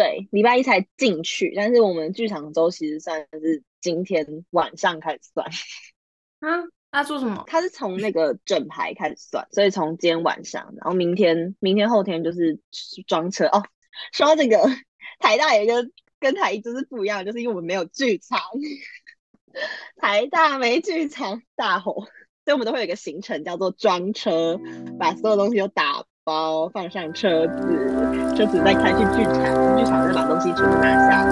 对，礼拜一才进去，但是我们剧场周其实算是今天晚上开始算。啊，他做什么？他是从那个整排开始算，所以从今天晚上，然后明天、明天后天就是装车哦。说到这个，台大有一个跟台一就是不一样，就是因为我们没有剧场，台大没剧场，大吼，所以我们都会有一个行程叫做装车，把所有东西都打包放上车子，车子再开去剧场，剧场再把东西全部拿下，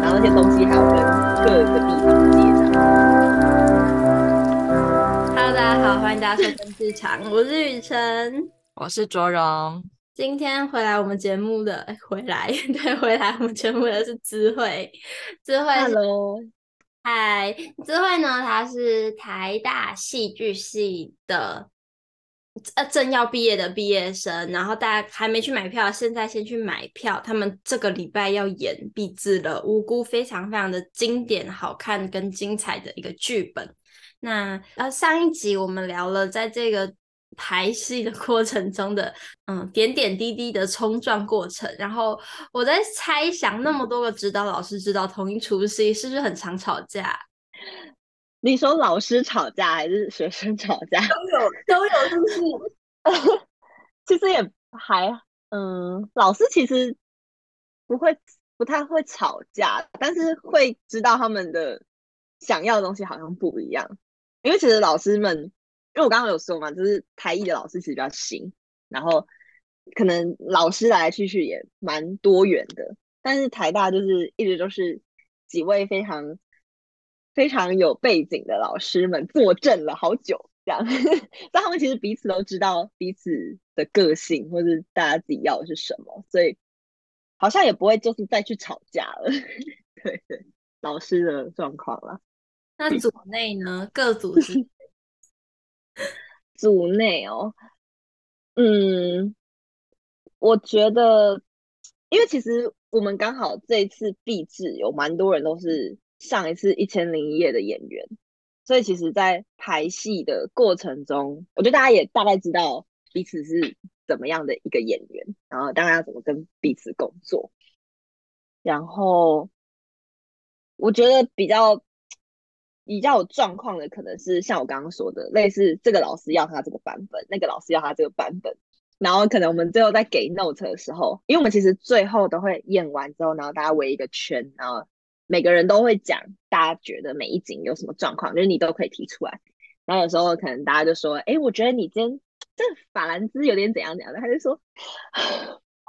然后那些东西还要跟各个地方接上。Hello，大家好，欢迎大家收听剧场，我是雨辰，我是卓荣。今天回来我们节目的，哎，回来，对，回来我们节目的是智慧，智慧，Hello，嗨，智慧呢，他是台大戏剧系的。呃，正要毕业的毕业生，然后大家还没去买票，现在先去买票。他们这个礼拜要演《毕制了》，无辜非常非常的经典、好看跟精彩的一个剧本。那呃，上一集我们聊了在这个排戏的过程中的嗯点点滴滴的冲撞过程，然后我在猜想，那么多个指导老师指导同一出戏，是不是很常吵架？你说老师吵架还是学生吵架？都有都有，就是 其实也还嗯，老师其实不会不太会吵架，但是会知道他们的想要的东西好像不一样。因为其实老师们，因为我刚刚有说嘛，就是台艺的老师其实比较新，然后可能老师来来去去也蛮多元的，但是台大就是一直都是几位非常。非常有背景的老师们坐镇了好久，这样，但他们其实彼此都知道彼此的个性，或是大家自己要的是什么，所以好像也不会就是再去吵架了。对对，老师的状况啦。那组内呢？各组是 组内哦，嗯，我觉得，因为其实我们刚好这一次毕制有蛮多人都是。上一次一千零一夜的演员，所以其实，在排戏的过程中，我觉得大家也大概知道彼此是怎么样的一个演员，然后大家要怎么跟彼此工作。然后，我觉得比较比较有状况的，可能是像我刚刚说的，类似这个老师要他这个版本，那个老师要他这个版本，然后可能我们最后在给 note 的时候，因为我们其实最后都会演完之后，然后大家围一个圈，然后。每个人都会讲，大家觉得每一景有什么状况，就是你都可以提出来。然后有时候可能大家就说：“哎，我觉得你今天这法兰兹有点怎样怎样的。”他就说：“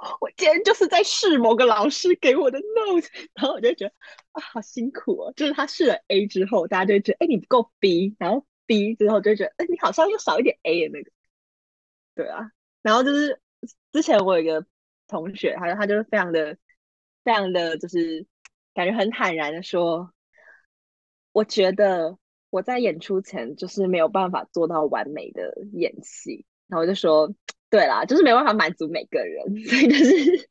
我今天就是在试某个老师给我的 note。”然后我就觉得啊，好辛苦哦。就是他试了 A 之后，大家就觉得：“哎，你不够 B。”然后 B 之后就觉得：“哎，你好像又少一点 A 的那个。”对啊。然后就是之前我有一个同学，他他就是非常的、非常的就是。感觉很坦然的说，我觉得我在演出前就是没有办法做到完美的演戏，然后我就说，对啦，就是没办法满足每个人，所以就是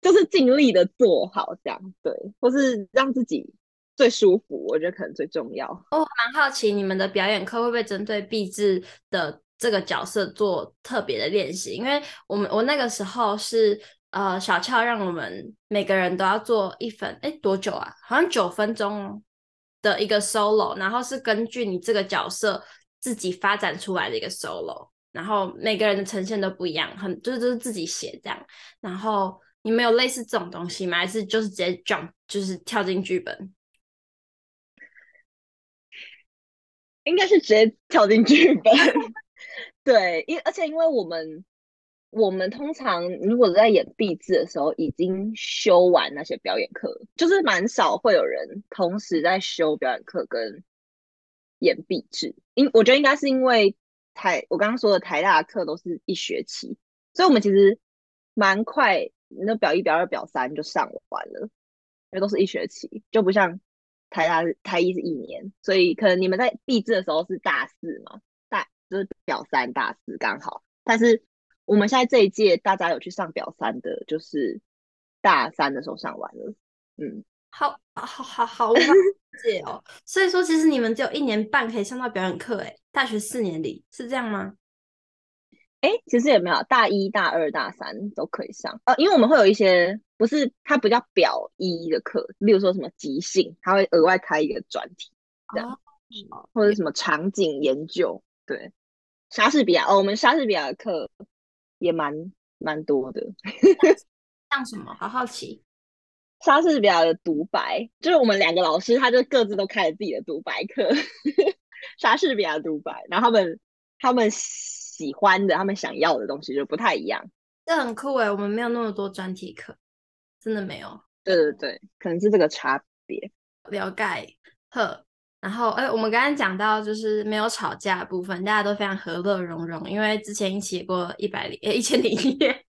就是尽力的做好这样，对，或是让自己最舒服，我觉得可能最重要。我蛮好奇你们的表演课会不会针对毕制的这个角色做特别的练习？因为我们我那个时候是。呃，小俏让我们每个人都要做一分，哎，多久啊？好像九分钟的一个 solo，然后是根据你这个角色自己发展出来的一个 solo，然后每个人的呈现都不一样，很就是就是自己写这样。然后你们有类似这种东西吗？还是就是直接 jump，就是跳进剧本？应该是直接跳进剧本。对，因而且因为我们。我们通常如果在演毕制的时候已经修完那些表演课，就是蛮少会有人同时在修表演课跟演毕制。因我觉得应该是因为台我刚刚说的台大的课都是一学期，所以我们其实蛮快，那表一、表二、表三就上完了，因为都是一学期，就不像台大台一是一年，所以可能你们在毕制的时候是大四嘛，大就是表三、大四刚好，但是。我们现在这一届大家有去上表三的，就是大三的时候上完了。嗯，好，好，好，好，谢谢哦。所以说，其实你们只有一年半可以上到表演课，哎，大学四年里是这样吗？哎，其实也没有，大一大二大三都可以上。呃，因为我们会有一些不是它不叫表一的课，例如说什么即兴，它会额外开一个专题这样，哦、或者什么场景研究，对，莎士比亚哦，我们莎士比亚的课也蛮蛮多的，像什么？好好奇。莎士比亚的独白，就是我们两个老师，他就各自都开了自己的独白课。莎士比亚独白，然后他们他们喜欢的、他们想要的东西就不太一样。这很酷诶，我们没有那么多专题课，真的没有。对对对，可能是这个差别。了解。呵，然后哎，我们刚刚讲到就是没有吵架的部分，大家都非常和乐融融，因为之前一起过一百零一千零一夜。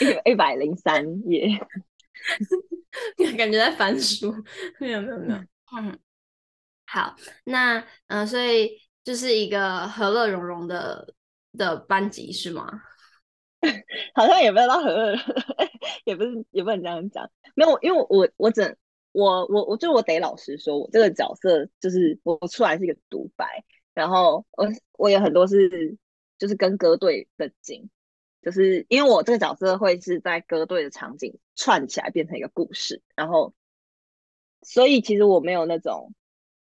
一 一百零三页，感觉在翻书。没有没有没有，嗯，好，那嗯、呃，所以就是一个和乐融融的的班级是吗？好像也不知道和乐，也不是也不能这样讲。没有，因为我我整我我我就我得老实说，我这个角色就是我出来是一个独白，然后我我有很多是就是跟歌队的景。就是因为我这个角色会是在歌队的场景串起来变成一个故事，然后，所以其实我没有那种，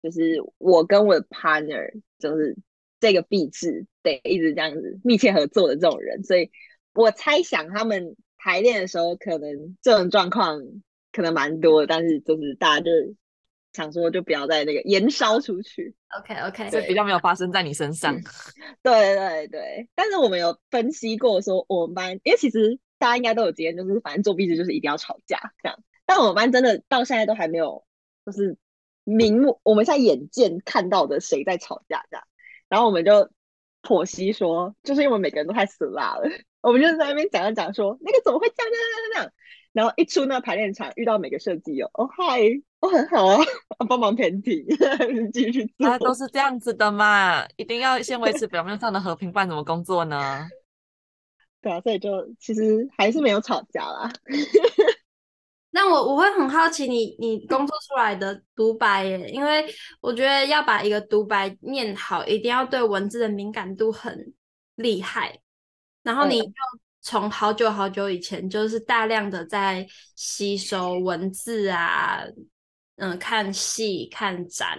就是我跟我的 partner 就是这个毕制得一直这样子密切合作的这种人，所以我猜想他们排练的时候可能这种状况可能蛮多的，但是就是大家就。想说就不要再那个延烧出去，OK OK，这比较没有发生在你身上。对对对，但是我们有分析过说，我们班因为其实大家应该都有经验，就是反正做毕制就是一定要吵架这样。但我们班真的到现在都还没有，就是明目我们现在眼见看到的谁在吵架这样。然后我们就剖析说，就是因为我们每个人都太死辣了，我们就在那边讲讲讲说，那个怎么会这样这样这样这样。然后一出那个排练场，遇到每个设计哦，哦嗨，哦很好啊，帮忙填题，继续做。啊，都是这样子的嘛，一定要先维持表面上的和平，不然怎么工作呢？对啊，所以就其实还是没有吵架啦。那我我会很好奇你你工作出来的独白耶，因为我觉得要把一个独白念好，一定要对文字的敏感度很厉害，然后你就。嗯从好久好久以前，就是大量的在吸收文字啊，嗯、呃，看戏、看展，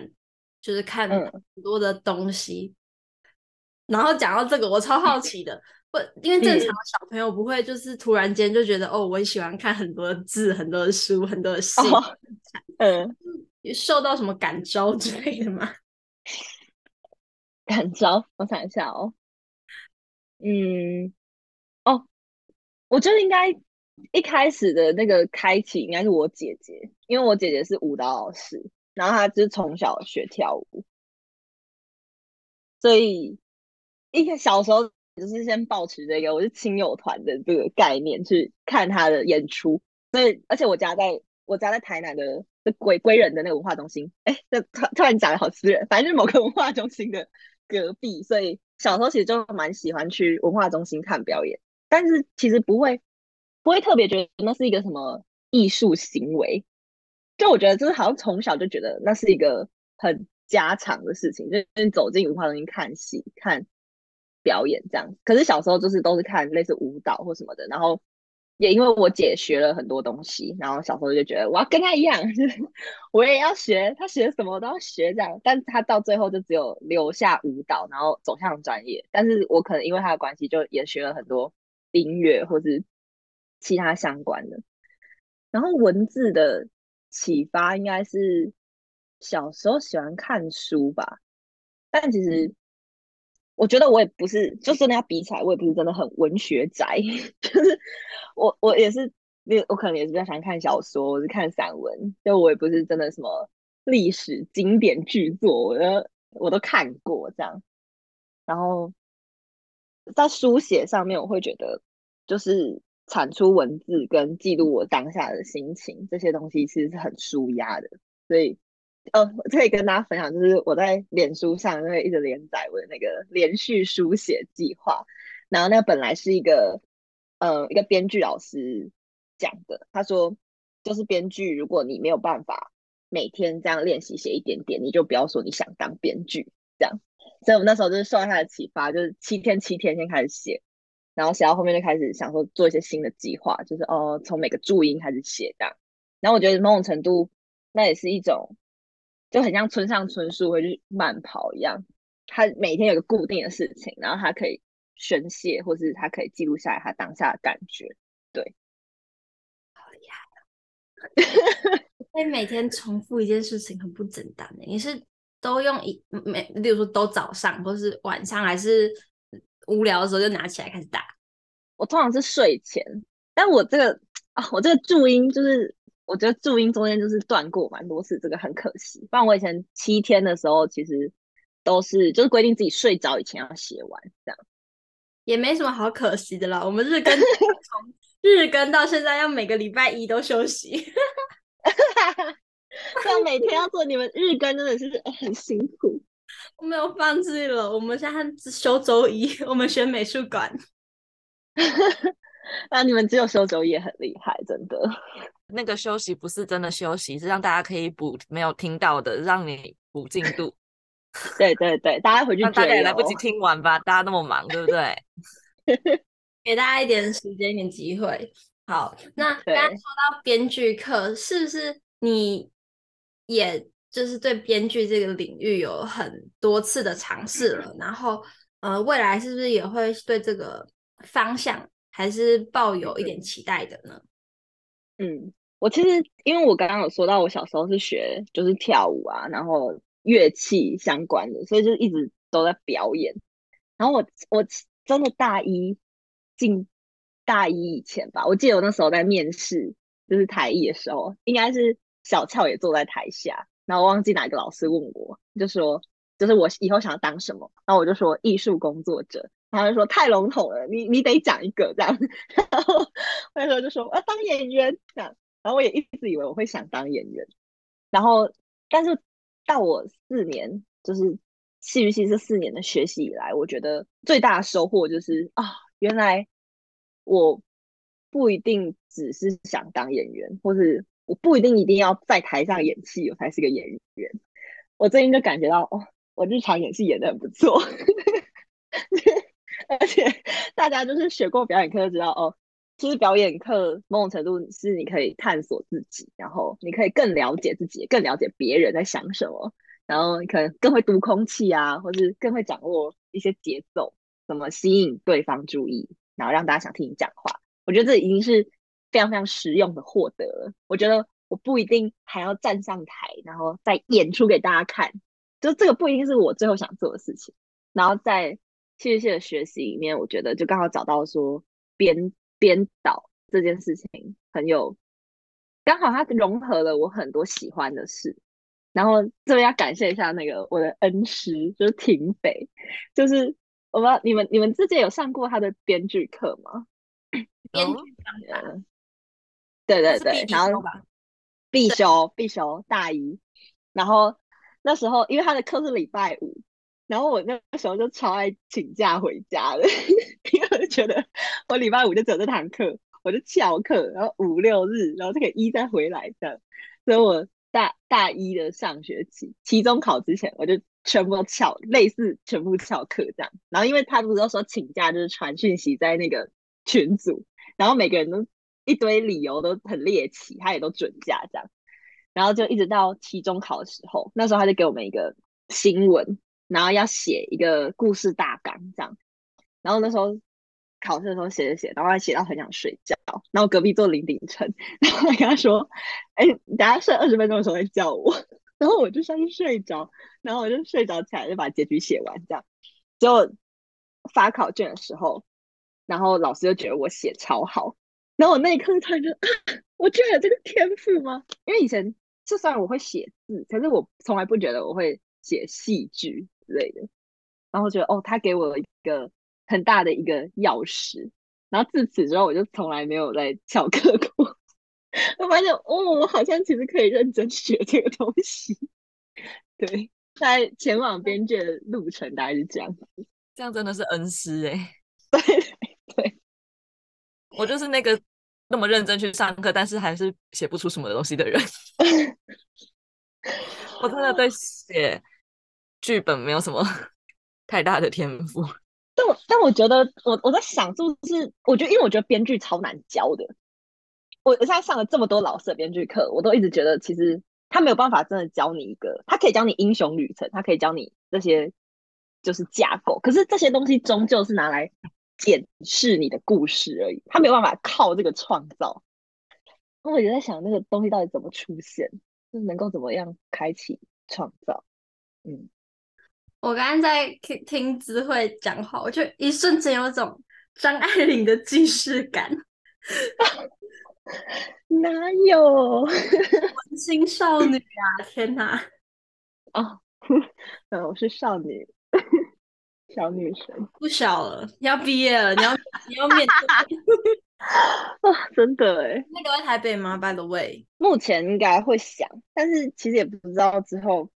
就是看很多的东西。嗯、然后讲到这个，我超好奇的，不，因为正常的小朋友不会就是突然间就觉得，嗯、哦，我喜欢看很多的字、很多的书、很多的戏。哦、嗯，受到什么感召之类的吗？感召，我想一下哦，嗯。我觉得应该一开始的那个开启应该是我姐姐，因为我姐姐是舞蹈老师，然后她就是从小学跳舞，所以一开小时候就是先抱持这个我是亲友团的这个概念去看她的演出，所以而且我家在我家在台南的归归人的那个文化中心，哎，这突突然讲的好私人，反正就是某个文化中心的隔壁，所以小时候其实就蛮喜欢去文化中心看表演。但是其实不会，不会特别觉得那是一个什么艺术行为，就我觉得就是好像从小就觉得那是一个很家常的事情，就是走进文化中心看戏、看表演这样。可是小时候就是都是看类似舞蹈或什么的，然后也因为我姐学了很多东西，然后小时候就觉得我要跟她一样，就是我也要学，她学什么我都要学这样。但是她到最后就只有留下舞蹈，然后走向专业。但是我可能因为她的关系，就也学了很多。音乐或是其他相关的，然后文字的启发应该是小时候喜欢看书吧，但其实我觉得我也不是，就真的要比起来，我也不是真的很文学宅，就是我我也是，我可能也是比较喜欢看小说，我是看散文，就我也不是真的什么历史经典巨作，我都我都看过这样，然后。在书写上面，我会觉得就是产出文字跟记录我当下的心情，这些东西其实是很舒压的。所以，呃，可以跟大家分享，就是我在脸书上因为一直连载我的那个连续书写计划。然后，那个本来是一个，呃，一个编剧老师讲的，他说，就是编剧，如果你没有办法每天这样练习写一点点，你就不要说你想当编剧这样。所以我们那时候就是受到他的启发，就是七天七天先开始写，然后写到后面就开始想说做一些新的计划，就是哦从每个注音开始写这样。然后我觉得某种程度那也是一种，就很像村上春树会去慢跑一样，他每天有个固定的事情，然后他可以宣泄，或是他可以记录下来他当下的感觉。对，好厉害！因为每天重复一件事情很不简单的，你是都用一每，例如说都早上或是晚上，还是？无聊的时候就拿起来开始打。我通常是睡前，但我这个啊，我这个注音就是，我觉得注音中间就是断过蛮多次，这个很可惜。不然我以前七天的时候，其实都是就是规定自己睡着以前要写完，这样也没什么好可惜的啦。我们日更 从日更到现在，要每个礼拜一都休息，这样每天要做你们日更真的是很辛苦。我没有放弃了，我们现在只休周一，我们选美术馆。那你们只有休周一也很厉害，真的。那个休息不是真的休息，是让大家可以补没有听到的，让你补进度。对对对，大家回去大家也来不及听完吧，大家那么忙，对不对？给大家一点时间，一点机会。好，那刚刚说到编剧课，是不是你也？就是对编剧这个领域有很多次的尝试了，然后呃，未来是不是也会对这个方向还是抱有一点期待的呢？嗯，我其实因为我刚刚有说到，我小时候是学就是跳舞啊，然后乐器相关的，所以就一直都在表演。然后我我真的大一进大一以前吧，我记得我那时候在面试就是台艺的时候，应该是小俏也坐在台下。然后忘记哪个老师问我，就说就是我以后想要当什么，然后我就说艺术工作者，他就说太笼统了，你你得讲一个这样，然后那时候就说我要当演员这样，然后我也一直以为我会想当演员，然后但是到我四年就是戏剧系这四年的学习以来，我觉得最大的收获就是啊，原来我不一定只是想当演员，或是。我不一定一定要在台上演戏，我才是个演员。我最近就感觉到，哦，我日常演戏演得很不错，而且大家就是学过表演课就知道，哦，其实表演课某种程度是你可以探索自己，然后你可以更了解自己，更了解别人在想什么，然后你可能更会读空气啊，或是更会掌握一些节奏，怎么吸引对方注意，然后让大家想听你讲话。我觉得这已经是。非常非常实用的获得了，我觉得我不一定还要站上台，然后再演出给大家看，就这个不一定是我最后想做的事情。然后在戏剧系的学习里面，我觉得就刚好找到说编编导这件事情很有，刚好它融合了我很多喜欢的事。然后这边要感谢一下那个我的恩师，就是庭北，就是我不知道你们你们之前有上过他的编剧课吗？编剧课。对对对，然后必修必修大一，然后那时候因为他的课是礼拜五，然后我那时候就超爱请假回家的，因为我就觉得我礼拜五就走这堂课，我就翘课，然后五六日，然后这个一再回来的，所以我大大一的上学期期中考之前，我就全部都翘，类似全部翘课这样。然后因为他不是都说请假就是传讯息在那个群组，然后每个人都。一堆理由都很猎奇，他也都准假这样，然后就一直到期中考的时候，那时候他就给我们一个新闻，然后要写一个故事大纲这样，然后那时候考试的时候写着写，然后他写到很想睡觉，然后隔壁坐林鼎晨，然后我跟他说：“哎，你等下睡二十分钟的时候再叫我。”然后我就上去睡着，然后我就睡着起来就把结局写完这样，结果发考卷的时候，然后老师就觉得我写超好。然后我那一刻突然就啊，我居然有这个天赋吗？因为以前就算我会写字，可是我从来不觉得我会写戏剧之类的。然后我觉得哦，他给我一个很大的一个钥匙。然后自此之后，我就从来没有再翘课过。我发现哦，我好像其实可以认真学这个东西。对，在前往边界的路程大概是这样子。这样真的是恩师哎。对。我就是那个那么认真去上课，但是还是写不出什么东西的人。我真的对写剧本没有什么 太大的天赋。但我但我觉得我我在想，是不是我觉得，因为我觉得编剧超难教的。我我现在上了这么多老师的编剧课，我都一直觉得，其实他没有办法真的教你一个，他可以教你英雄旅程，他可以教你这些就是架构，可是这些东西终究是拿来检视你的故事而已，他没有办法靠这个创造。那我也在想，那个东西到底怎么出现，就是能够怎么样开启创造？嗯。我刚刚在听听智慧讲话，我就一瞬间有种张爱玲的既视感。哪有 文青少女啊！天哪！哦，嗯，我是少女，小女生，不小了，要毕业了，你要你要面对 啊！真的哎，那个在台北吗？By the way，目前应该会想，但是其实也不知道之后。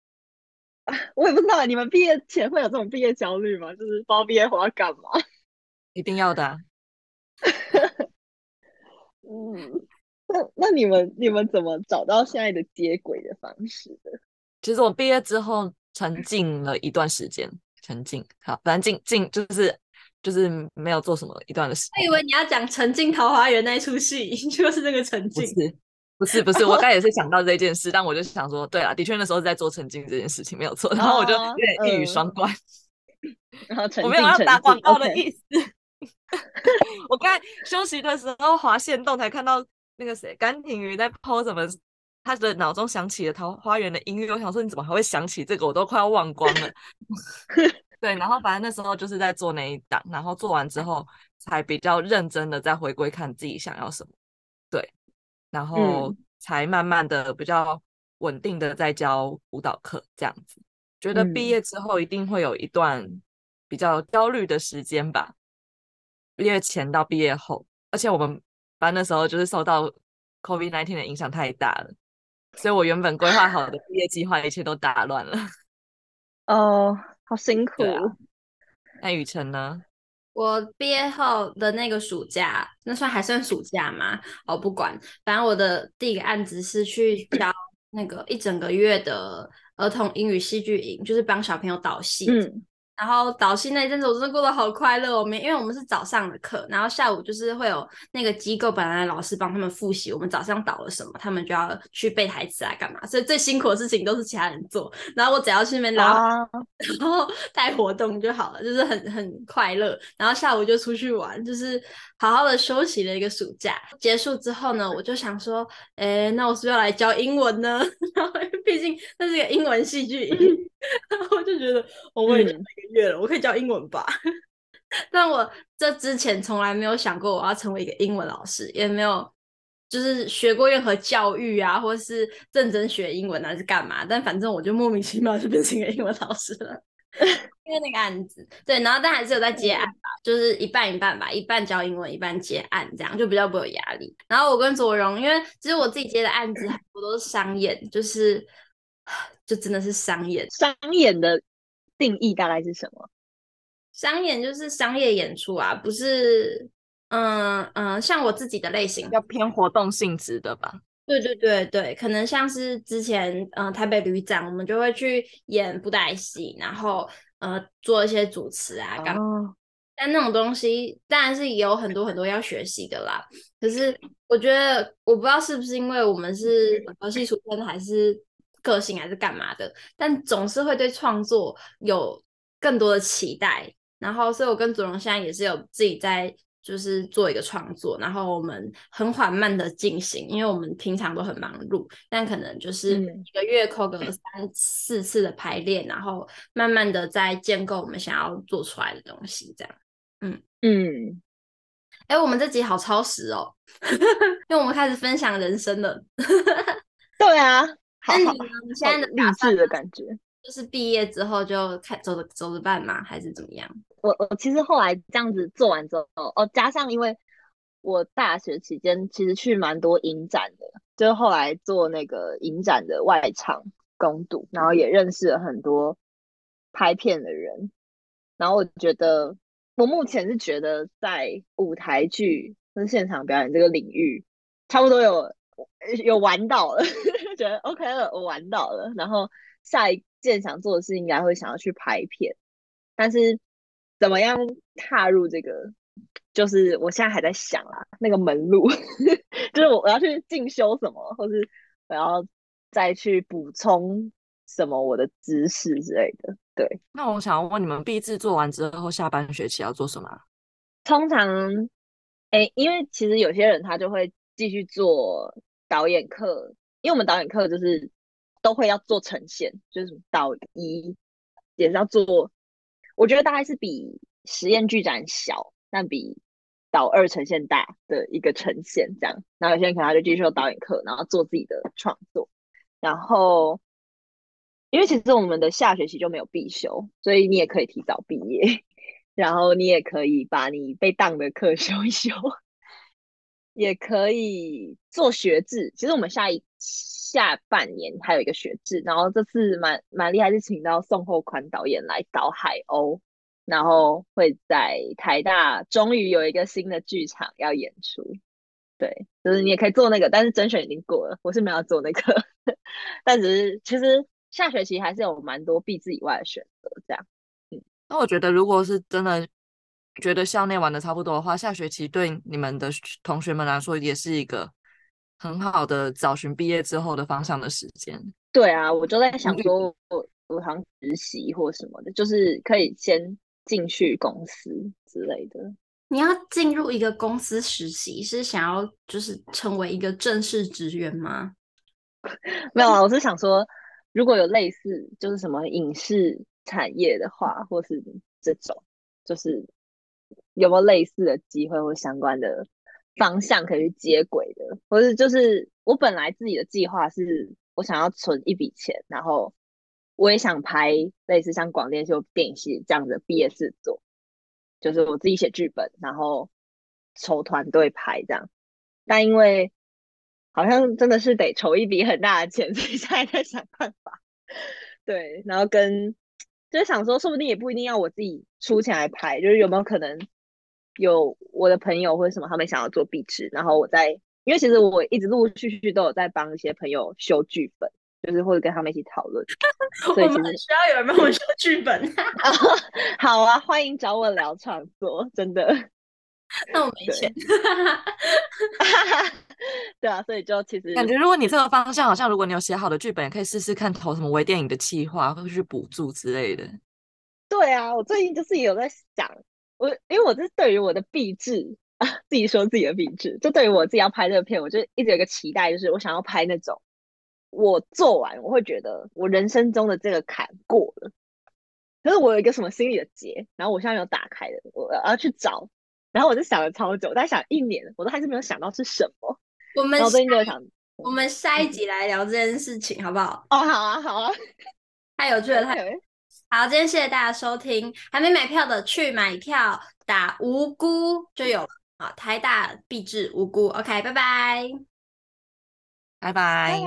我也不知道，你们毕业前会有这种毕业焦虑吗？就是包毕业后要干嘛？一定要的啊。嗯，那那你们你们怎么找到现在的接轨的方式的？其实我毕业之后沉浸了一段时间，沉浸好，反正静静就是就是没有做什么一段的事。我以为你要讲《沉浸桃花源》那一出戏，就是那个沉浸。不是不是，我刚也是想到这件事，但我就想说，对啊，的确那时候是在做沉浸这件事情没有错，然后我就有点一语双关，然后我没有要打广告的意思。我刚休息的时候滑线动才看到那个谁甘婷瑜在 po 什么，他的脑中想起了《桃花源》的音乐，我想说你怎么还会想起这个？我都快要忘光了。对，然后反正那时候就是在做那一档，然后做完之后才比较认真的再回归看自己想要什么。对。然后才慢慢的比较稳定的在教舞蹈课，这样子，觉得毕业之后一定会有一段比较焦虑的时间吧。毕业前到毕业后，而且我们班那时候就是受到 COVID-19 的影响太大了，所以我原本规划好的毕业计划一切都打乱了。哦，好辛苦。啊、那雨辰呢？我毕业后的那个暑假，那算还算暑假吗？哦，不管，反正我的第一个案子是去教那个一整个月的儿童英语戏剧营，就是帮小朋友导戏。嗯然后导戏那一阵子，我真的过得好快乐。我们因为我们是早上的课，然后下午就是会有那个机构本来的老师帮他们复习我们早上导了什么，他们就要去背台词啊，干嘛。所以最辛苦的事情都是其他人做，然后我只要去那边拉，啊、然后带活动就好了，就是很很快乐。然后下午就出去玩，就是好好的休息了一个暑假。结束之后呢，我就想说，哎，那我是不是要来教英文呢？然后毕竟那是个英文戏剧 我就觉得，我已经一个月了，嗯、我可以教英文吧？但我这之前从来没有想过我要成为一个英文老师，也没有就是学过任何教育啊，或是认真学英文还是干嘛。但反正我就莫名其妙就变成一个英文老师了，因为那个案子。对，然后但还是有在接案吧，就是一半一半吧，一半教英文，一半接案，这样就比较不有压力。然后我跟左荣，因为其实我自己接的案子很多都是商演，就是。就真的是商演，商演的定义大概是什么？商演就是商业演出啊，不是，嗯嗯，像我自己的类型，要偏活动性质的吧？对对对对，可能像是之前，嗯，台北旅展，我们就会去演布袋戏，然后呃，做一些主持啊，干嘛。哦。但那种东西当然是也有很多很多要学习的啦。可是我觉得，我不知道是不是因为我们是儿戏出身，还是。个性还是干嘛的，但总是会对创作有更多的期待。然后，所以我跟祖荣现在也是有自己在，就是做一个创作。然后我们很缓慢的进行，因为我们平常都很忙碌，但可能就是一个月扣个三四次的排练，然后慢慢的在建构我们想要做出来的东西。这样，嗯嗯。哎，我们这集好超时哦，因为我们开始分享人生了。对啊。那你呢？你现在的励志的感觉，就是毕业之后就开走着走着办吗？还是怎么样？我我其实后来这样子做完之后，哦，加上因为我大学期间其实去蛮多影展的，就是后来做那个影展的外场攻读，然后也认识了很多拍片的人。然后我觉得，我目前是觉得在舞台剧跟现场表演这个领域，差不多有。有玩到了，觉得 OK 了，我玩到了。然后下一件想做的事应该会想要去拍片，但是怎怎么样踏入这个？就是我现在还在想啊，那个门路，就是我我要去进修什么，或是我要再去补充什么我的知识之类的。对，那我想要问你们，毕制做完之后，下半学期要做什么？通常，哎、欸，因为其实有些人他就会继续做导演课，因为我们导演课就是都会要做呈现，就是导一也是要做，我觉得大概是比实验剧展小，但比导二呈现大的一个呈现这样。然后有些人可能他就继续做导演课，然后做自己的创作，然后。因为其实我们的下学期就没有必修，所以你也可以提早毕业，然后你也可以把你被当的课 修一修，也可以做学制。其实我们下一下半年还有一个学制，然后这次蛮蛮厉害，是请到宋厚宽导演来导海鸥，然后会在台大终于有一个新的剧场要演出。对，就是你也可以做那个，但是甄选已经过了，我是没有做那个，但只是其实。下学期还是有蛮多毕制以外的选择，这样。嗯，那我觉得，如果是真的觉得校内玩的差不多的话，下学期对你们的同学们来说，也是一个很好的找寻毕业之后的方向的时间。对啊，我就在想说，我我好像实习或什么的，就是可以先进去公司之类的。你要进入一个公司实习，是想要就是成为一个正式职员吗？没有啊，我是想说。如果有类似就是什么影视产业的话，或是这种，就是有没有类似的机会或相关的方向可以去接轨的，或是就是我本来自己的计划是我想要存一笔钱，然后我也想拍类似像广电秀、电影系这样的毕业制作，就是我自己写剧本，然后筹团队拍这样，但因为。好像真的是得筹一笔很大的钱，所以现在在想办法。对，然后跟就是想说，说不定也不一定要我自己出钱来拍，就是有没有可能有我的朋友或者什么，他们想要做壁纸，然后我在，因为其实我一直陆陆续续都有在帮一些朋友修剧本，就是或者跟他们一起讨论。所以其实我们需要有人帮我修剧本。好啊，欢迎找我聊创作，真的。那我没钱，对啊，所以就其实感觉，如果你这个方向，好像如果你有写好的剧本，也可以试试看投什么微电影的计划，或者是补助之类的。对啊，我最近就是有在想，我因为我是对于我的毕制啊，自己说自己的毕制，就对于我自己要拍这个片，我就一直有一个期待，就是我想要拍那种我做完我会觉得我人生中的这个坎过了，可是我有一个什么心理的结，然后我现在没有打开的，我要去找。然后我就想了超久，在想一年，我都还是没有想到是什么。我们最近就想，我们下一集来聊这件事情，好不好？哦，好啊，好啊，太有趣了，太有趣。好，今天谢谢大家收听，还没买票的去买票，打无辜就有了啊！台大必治无辜，OK，拜拜，拜拜。